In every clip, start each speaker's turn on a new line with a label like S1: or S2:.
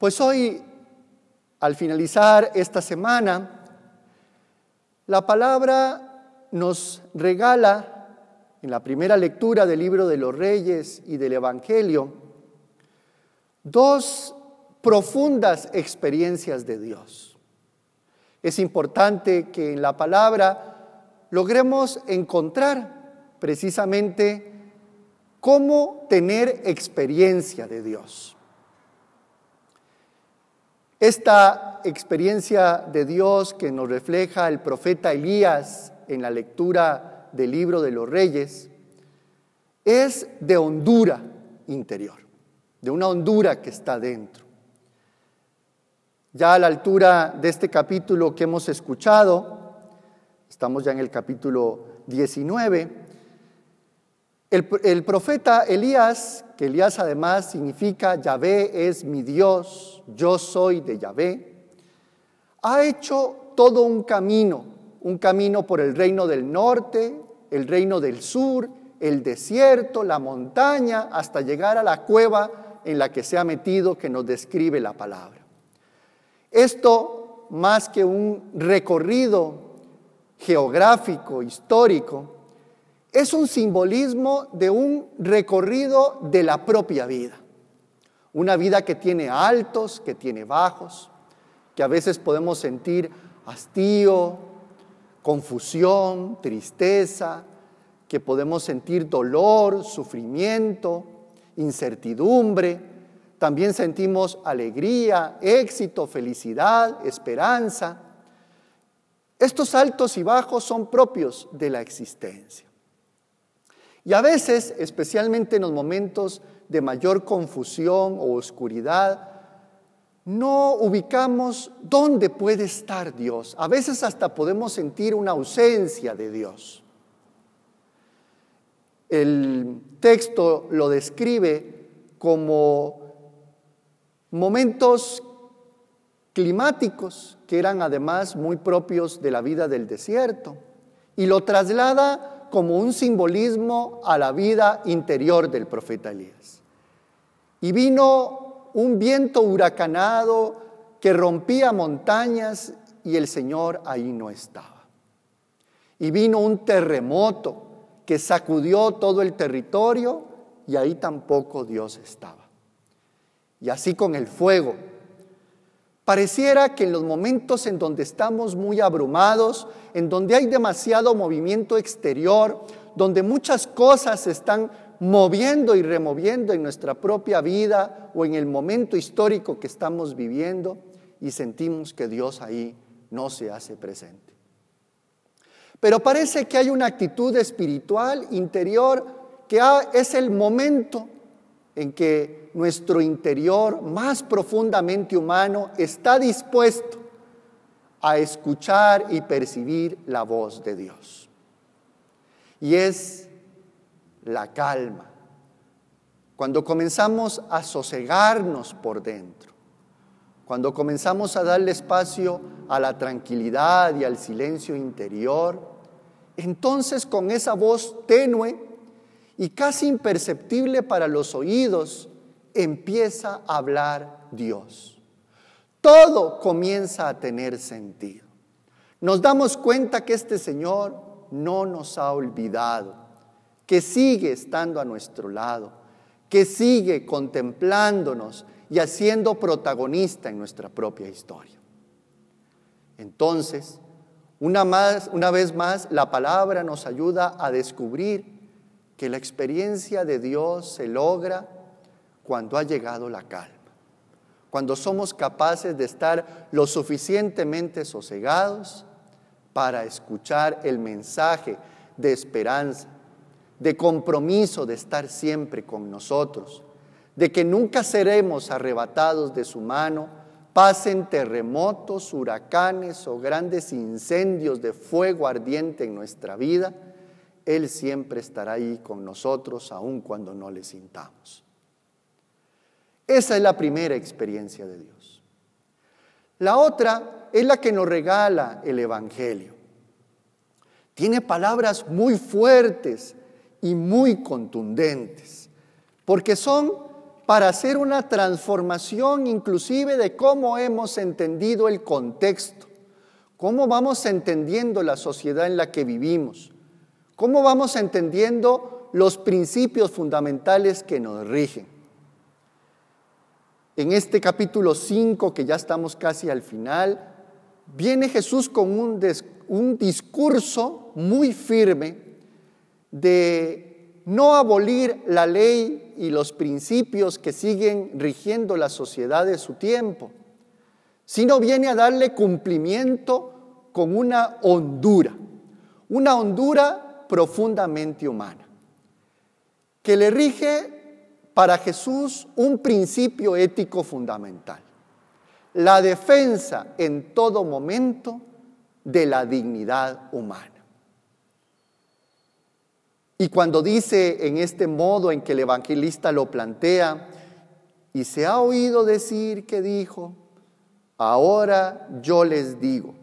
S1: Pues hoy, al finalizar esta semana, la palabra nos regala en la primera lectura del libro de los Reyes y del Evangelio dos profundas experiencias de Dios. Es importante que en la palabra logremos encontrar precisamente cómo tener experiencia de Dios. Esta experiencia de Dios que nos refleja el profeta Elías en la lectura del libro de los reyes es de hondura interior, de una hondura que está dentro. Ya a la altura de este capítulo que hemos escuchado, estamos ya en el capítulo 19, el, profeta Elías, que Elías además significa Yahvé es mi Dios, yo soy de Yahvé, ha hecho todo un camino, un camino por el reino del norte, el reino del sur, el desierto, la montaña, hasta llegar a la cueva en la que se ha metido que nos describe la palabra. Esto, más que un recorrido geográfico, histórico, es un simbolismo de un recorrido de la propia vida. Una vida que tiene altos, que tiene bajos, que a veces podemos sentir hastío, confusión, tristeza, que podemos sentir dolor, sufrimiento, incertidumbre, también sentimos alegría, éxito, felicidad, esperanza. Estos altos y bajos son propios de la existencia. Y a veces, especialmente en los momentos de mayor confusión o oscuridad, no ubicamos dónde puede estar Dios. A veces hasta podemos sentir una ausencia de Dios. El texto lo describe como momentos climáticos que eran además muy propios de la vida del desierto y lo traslada como un simbolismo a la vida interior del profeta Elías. Y vino un viento huracanado que rompía montañas y el Señor ahí no estaba. Y vino un terremoto que sacudió todo el territorio y ahí tampoco Dios estaba y así con el fuego. Pareciera que en los momentos en donde estamos muy abrumados, en donde hay demasiado movimiento exterior, donde muchas cosas se están moviendo y removiendo en nuestra propia vida o en el momento histórico que estamos viviendo y sentimos que Dios ahí no se hace presente. Pero parece que hay una actitud espiritual interior que es el momento en que nuestro interior más profundamente humano está dispuesto a escuchar y percibir la voz de Dios. Y es la calma. Cuando comenzamos a sosegarnos por dentro, cuando comenzamos a darle espacio a la tranquilidad y al silencio interior, entonces con esa voz tenue y casi imperceptible para los oídos, empieza a hablar Dios. Todo comienza a tener sentido. Nos damos cuenta que este Señor no nos ha olvidado, que sigue estando a nuestro lado, que sigue contemplándonos y haciendo protagonista en nuestra propia historia. Entonces, una, más, una vez más, la palabra nos ayuda a descubrir que la experiencia de Dios se logra cuando ha llegado la calma, cuando somos capaces de estar lo suficientemente sosegados para escuchar el mensaje de esperanza, de compromiso de estar siempre con nosotros, de que nunca seremos arrebatados de su mano, pasen terremotos, huracanes o grandes incendios de fuego ardiente en nuestra vida, él siempre estará ahí con nosotros aun cuando no le sintamos. Esa es la primera experiencia de Dios. La otra es la que nos regala el Evangelio. Tiene palabras muy fuertes y muy contundentes, porque son para hacer una transformación inclusive de cómo hemos entendido el contexto, cómo vamos entendiendo la sociedad en la que vivimos, cómo vamos entendiendo los principios fundamentales que nos rigen. En este capítulo 5, que ya estamos casi al final, viene Jesús con un, un discurso muy firme de no abolir la ley y los principios que siguen rigiendo la sociedad de su tiempo, sino viene a darle cumplimiento con una hondura, una hondura profundamente humana, que le rige para Jesús un principio ético fundamental, la defensa en todo momento de la dignidad humana. Y cuando dice en este modo en que el evangelista lo plantea, y se ha oído decir que dijo, ahora yo les digo.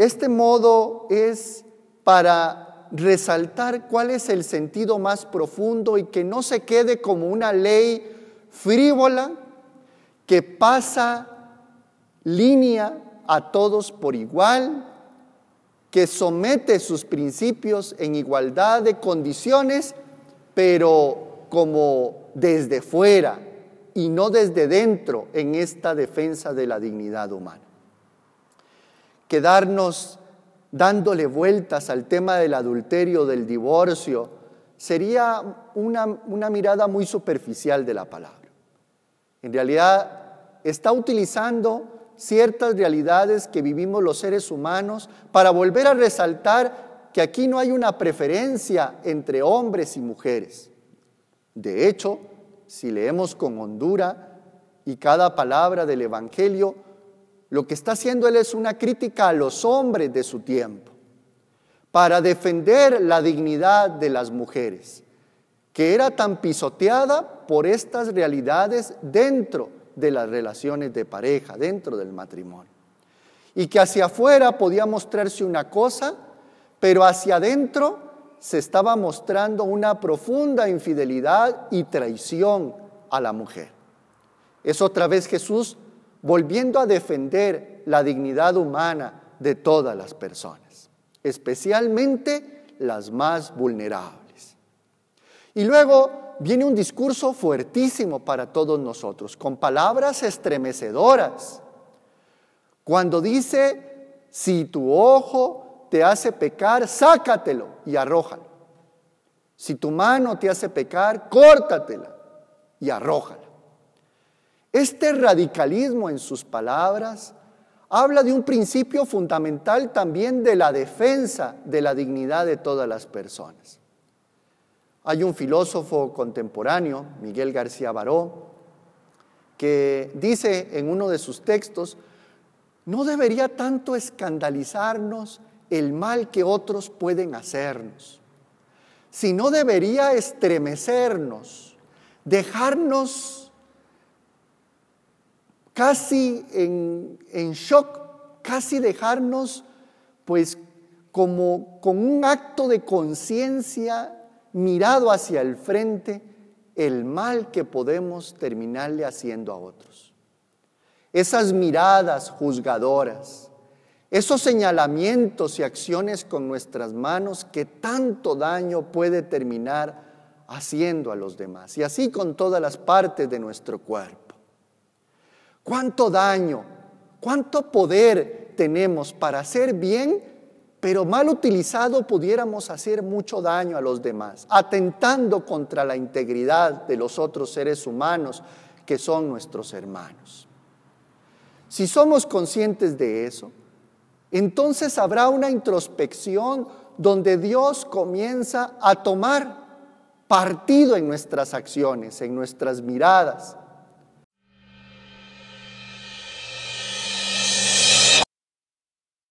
S1: Este modo es para resaltar cuál es el sentido más profundo y que no se quede como una ley frívola que pasa línea a todos por igual que somete sus principios en igualdad de condiciones, pero como desde fuera y no desde dentro en esta defensa de la dignidad humana. Quedarnos dándole vueltas al tema del adulterio, del divorcio, sería una, una mirada muy superficial de la palabra. En realidad está utilizando ciertas realidades que vivimos los seres humanos para volver a resaltar que aquí no hay una preferencia entre hombres y mujeres. De hecho, si leemos con hondura y cada palabra del Evangelio, lo que está haciendo él es una crítica a los hombres de su tiempo, para defender la dignidad de las mujeres, que era tan pisoteada por estas realidades dentro de las relaciones de pareja, dentro del matrimonio. Y que hacia afuera podía mostrarse una cosa, pero hacia adentro se estaba mostrando una profunda infidelidad y traición a la mujer. Es otra vez Jesús volviendo a defender la dignidad humana de todas las personas, especialmente las más vulnerables. Y luego viene un discurso fuertísimo para todos nosotros, con palabras estremecedoras. Cuando dice, si tu ojo te hace pecar, sácatelo y arrójalo. Si tu mano te hace pecar, córtatela y arrójala. Este radicalismo en sus palabras habla de un principio fundamental también de la defensa de la dignidad de todas las personas. Hay un filósofo contemporáneo, Miguel García Baró, que dice en uno de sus textos, no debería tanto escandalizarnos el mal que otros pueden hacernos, sino debería estremecernos, dejarnos casi en, shock, casi dejarnos pues como con un acto de conciencia mirado hacia el frente el mal que podemos terminarle haciendo a otros. Esas miradas juzgadoras, esos señalamientos y acciones con nuestras manos que tanto daño puede terminar haciendo a los demás. Y así con todas las partes de nuestro cuerpo. ¿Cuánto daño, cuánto poder tenemos para hacer bien pero mal utilizado pudiéramos hacer mucho daño a los demás, atentando contra la integridad de los otros seres humanos que son nuestros hermanos. Si somos conscientes de eso, entonces habrá una introspección donde Dios comienza a tomar partido en nuestras acciones, en nuestras miradas,